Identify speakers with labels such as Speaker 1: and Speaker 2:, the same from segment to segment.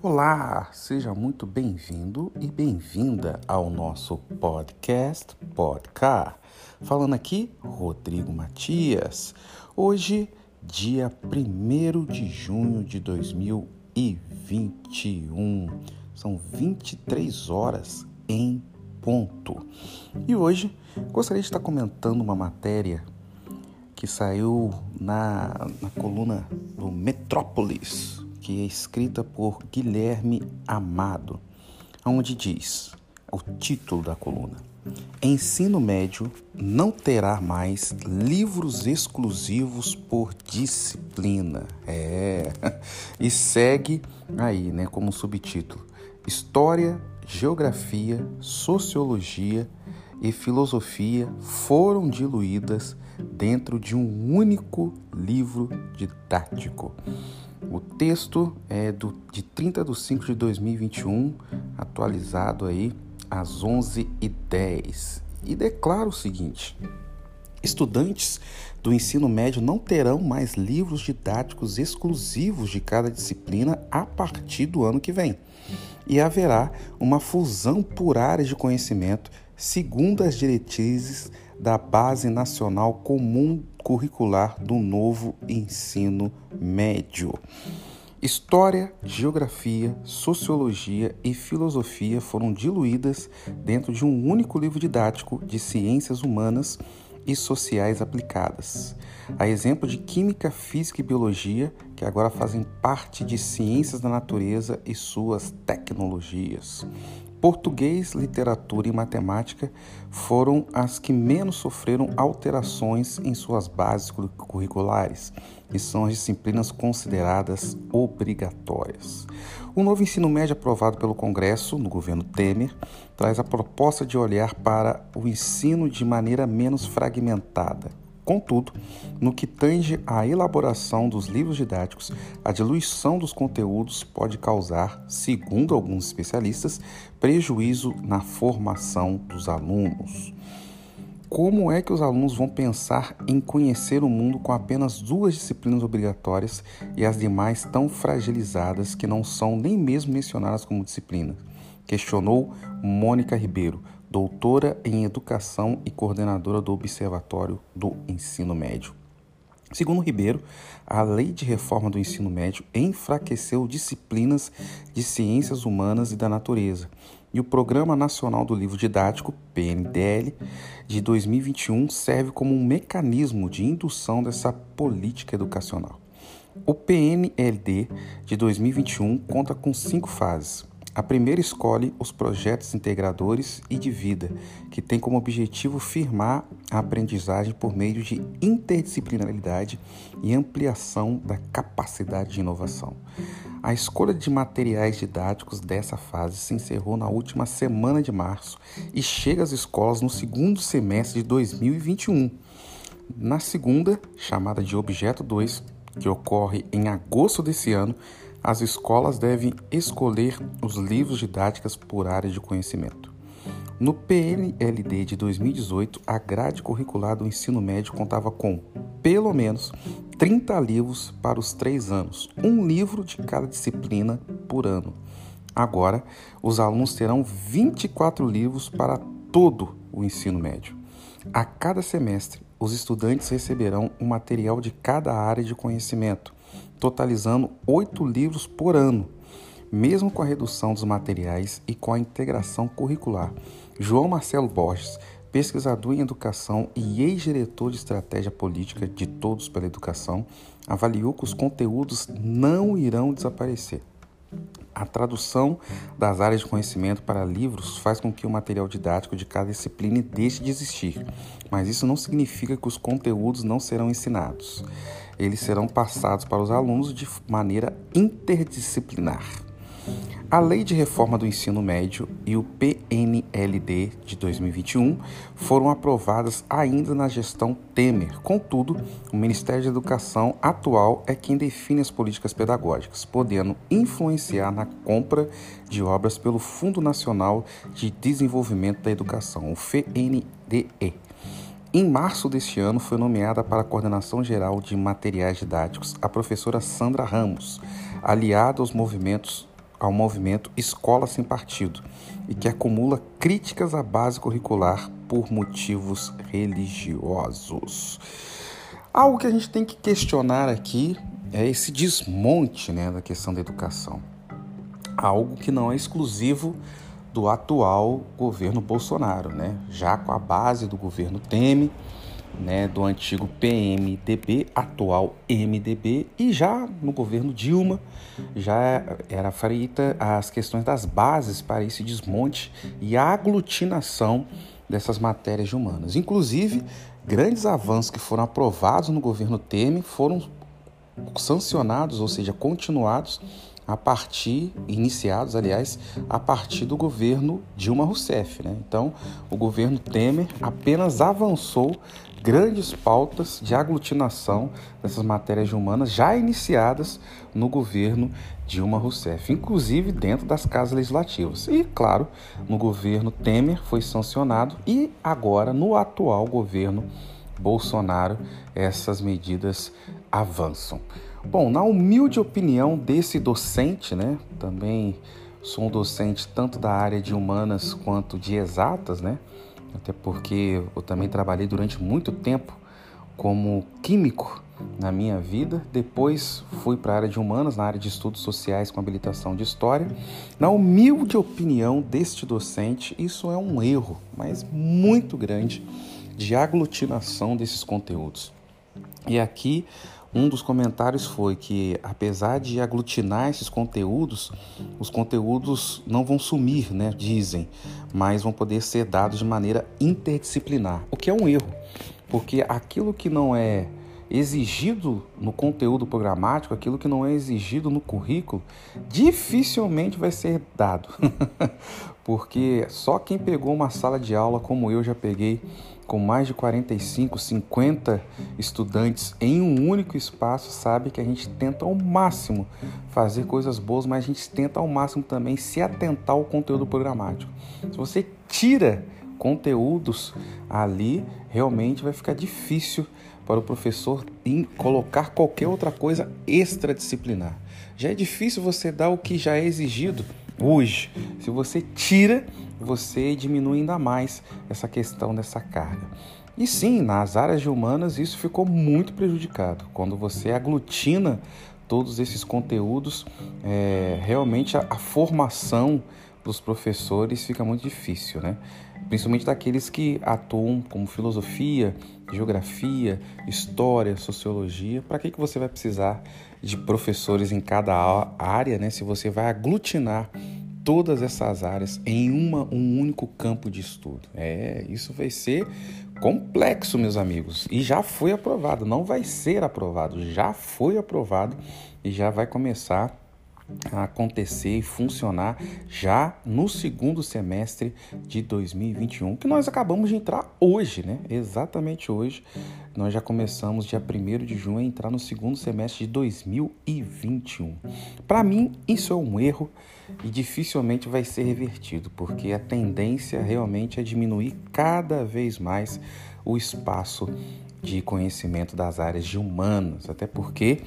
Speaker 1: Olá, seja muito bem-vindo e bem-vinda ao nosso podcast Podcar. Falando aqui, Rodrigo Matias. Hoje, dia 1 de junho de 2021. São 23 horas em ponto. E hoje gostaria de estar comentando uma matéria que saiu na, na coluna do Metrópolis que é escrita por Guilherme Amado, onde diz o título da coluna: Ensino médio não terá mais livros exclusivos por disciplina. É. E segue aí, né, como subtítulo: História, Geografia, Sociologia e Filosofia foram diluídas dentro de um único livro didático. O texto é do, de 30 de 5 de 2021, atualizado aí às 11h10, e declara o seguinte: Estudantes do ensino médio não terão mais livros didáticos exclusivos de cada disciplina a partir do ano que vem. E haverá uma fusão por áreas de conhecimento segundo as diretrizes da Base Nacional Comum Curricular do novo ensino médio. História, geografia, sociologia e filosofia foram diluídas dentro de um único livro didático de ciências humanas e sociais aplicadas. A exemplo de química, física e biologia, que agora fazem parte de ciências da natureza e suas tecnologias. Português, literatura e matemática foram as que menos sofreram alterações em suas bases curriculares e são as disciplinas consideradas obrigatórias. O novo ensino médio aprovado pelo Congresso, no governo Temer, traz a proposta de olhar para o ensino de maneira menos fragmentada Contudo, no que tange à elaboração dos livros didáticos, a diluição dos conteúdos pode causar, segundo alguns especialistas, prejuízo na formação dos alunos. Como é que os alunos vão pensar em conhecer o mundo com apenas duas disciplinas obrigatórias e as demais tão fragilizadas que não são nem mesmo mencionadas como disciplina? Questionou Mônica Ribeiro, doutora em educação e coordenadora do Observatório do Ensino Médio. Segundo Ribeiro, a Lei de Reforma do Ensino Médio enfraqueceu disciplinas de ciências humanas e da natureza, e o Programa Nacional do Livro Didático, PNDL, de 2021 serve como um mecanismo de indução dessa política educacional. O PNLD de 2021 conta com cinco fases. A primeira escolhe os projetos integradores e de vida, que tem como objetivo firmar a aprendizagem por meio de interdisciplinaridade e ampliação da capacidade de inovação. A escolha de materiais didáticos dessa fase se encerrou na última semana de março e chega às escolas no segundo semestre de 2021. Na segunda, chamada de Objeto 2, que ocorre em agosto desse ano, as escolas devem escolher os livros didáticos por área de conhecimento. No PNLD de 2018, a grade curricular do ensino médio contava com, pelo menos, 30 livros para os três anos, um livro de cada disciplina por ano. Agora, os alunos terão 24 livros para todo o ensino médio. A cada semestre, os estudantes receberão um material de cada área de conhecimento, totalizando oito livros por ano. Mesmo com a redução dos materiais e com a integração curricular, João Marcelo Borges, pesquisador em educação e ex-diretor de estratégia política de Todos pela Educação, avaliou que os conteúdos não irão desaparecer. A tradução das áreas de conhecimento para livros faz com que o material didático de cada disciplina deixe de existir, mas isso não significa que os conteúdos não serão ensinados eles serão passados para os alunos de maneira interdisciplinar. A Lei de Reforma do Ensino Médio e o PNLD de 2021 foram aprovadas ainda na gestão Temer. Contudo, o Ministério da Educação atual é quem define as políticas pedagógicas, podendo influenciar na compra de obras pelo Fundo Nacional de Desenvolvimento da Educação, o FNDE. Em março deste ano, foi nomeada para a coordenação geral de materiais didáticos a professora Sandra Ramos, aliada aos movimentos ao movimento Escola Sem Partido e que acumula críticas à base curricular por motivos religiosos. Algo que a gente tem que questionar aqui é esse desmonte né, da questão da educação. Algo que não é exclusivo do atual governo Bolsonaro, né? já com a base do governo Temer né, do antigo PMDB, atual MDB, e já no governo Dilma já era feita as questões das bases para esse desmonte e aglutinação dessas matérias de humanas. Inclusive, grandes avanços que foram aprovados no governo Temer foram sancionados, ou seja, continuados a partir, iniciados, aliás, a partir do governo Dilma Rousseff. Né? Então, o governo Temer apenas avançou grandes pautas de aglutinação dessas matérias humanas já iniciadas no governo Dilma Rousseff, inclusive dentro das casas legislativas. E, claro, no governo Temer foi sancionado e agora no atual governo Bolsonaro essas medidas avançam. Bom, na humilde opinião desse docente, né, também sou um docente tanto da área de humanas quanto de exatas, né, até porque eu também trabalhei durante muito tempo como químico na minha vida. Depois fui para a área de humanas, na área de estudos sociais com habilitação de história. Na humilde opinião deste docente, isso é um erro, mas muito grande, de aglutinação desses conteúdos. E aqui um dos comentários foi que, apesar de aglutinar esses conteúdos, os conteúdos não vão sumir, né? Dizem, mas vão poder ser dados de maneira interdisciplinar, o que é um erro, porque aquilo que não é exigido no conteúdo programático, aquilo que não é exigido no currículo, dificilmente vai ser dado. Porque só quem pegou uma sala de aula como eu já peguei com mais de 45, 50 estudantes em um único espaço, sabe que a gente tenta ao máximo fazer coisas boas, mas a gente tenta ao máximo também se atentar ao conteúdo programático. Se você tira conteúdos ali, realmente vai ficar difícil para o professor colocar qualquer outra coisa extradisciplinar. Já é difícil você dar o que já é exigido hoje. Se você tira você diminui ainda mais essa questão dessa carga. E sim, nas áreas humanas isso ficou muito prejudicado. Quando você aglutina todos esses conteúdos, é, realmente a, a, formação dos professores fica muito difícil, né? Principalmente daqueles que atuam como filosofia, geografia, história, sociologia. Para que, que você vai precisar de professores em cada área, né? Se você vai aglutinar todas essas áreas em uma, um único campo de estudo. É, isso vai ser complexo, meus amigos, e já foi aprovado, não vai ser aprovado, já foi aprovado e já vai começar acontecer e funcionar já no segundo semestre de 2021, que nós acabamos de entrar hoje, né? Exatamente hoje. Nós já começamos dia 1 de junho a entrar no segundo semestre de 2021. Para mim, isso é um erro e dificilmente vai ser revertido, porque a tendência realmente é diminuir cada vez mais o espaço de conhecimento das áreas de humanas, até porque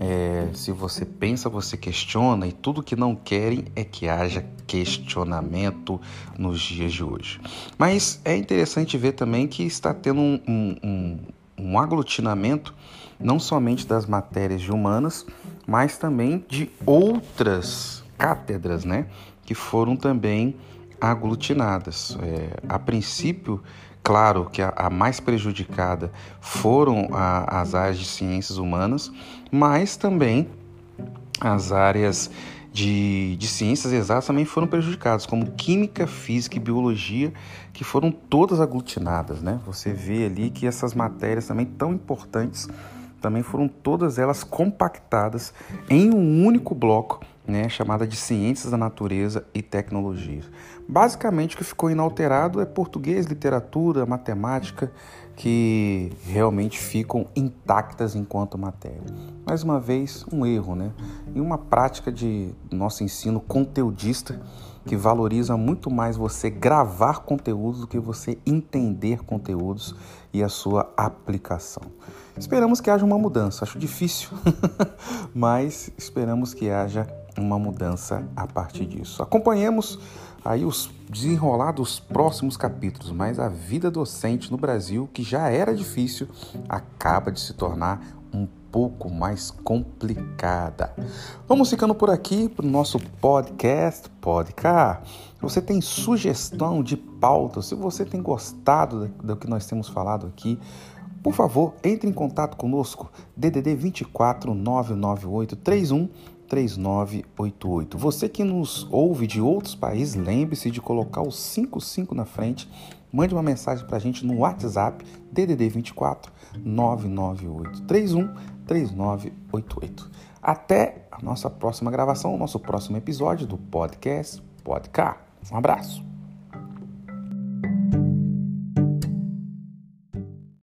Speaker 1: é, se você pensa, você questiona e tudo que não querem é que haja questionamento nos dias de hoje. Mas é interessante ver também que está tendo um, um, um aglutinamento não somente das matérias de humanas, mas também de outras cátedras, né, que foram também aglutinadas. É, a princípio, Claro que a, a mais prejudicada foram a, as áreas de ciências humanas, mas também as áreas de, de, ciências exatas também foram prejudicadas, como química, física e biologia, que foram todas aglutinadas. Né? Você vê ali que essas matérias também tão importantes também foram todas elas compactadas em um único bloco né, chamada de Ciências da Natureza e Tecnologia. Basicamente, o que ficou inalterado é português, literatura, matemática, que realmente ficam intactas enquanto matéria. Mais uma vez, um erro, né? E uma prática de nosso ensino conteudista que valoriza muito mais você gravar conteúdos do que você entender conteúdos e a sua aplicação. Esperamos que haja uma mudança. Acho difícil, mas esperamos que haja uma mudança a partir disso. Acompanhemos aí os desenrolar dos próximos capítulos, mas a vida docente no Brasil, que já era difícil, acaba de se tornar um pouco mais complicada. Vamos ficando por aqui para o nosso podcast Podcast. Se você tem sugestão de pauta, se você tem gostado do que nós temos falado aqui, por favor, entre em contato conosco, DDD 24 998 31 3988. Você que nos ouve de outros países, lembre-se de colocar o 55 na frente. Mande uma mensagem para a gente no WhatsApp DDD 24 998 31 3988. Até a nossa próxima gravação, nosso próximo episódio do podcast Podcast. Um abraço.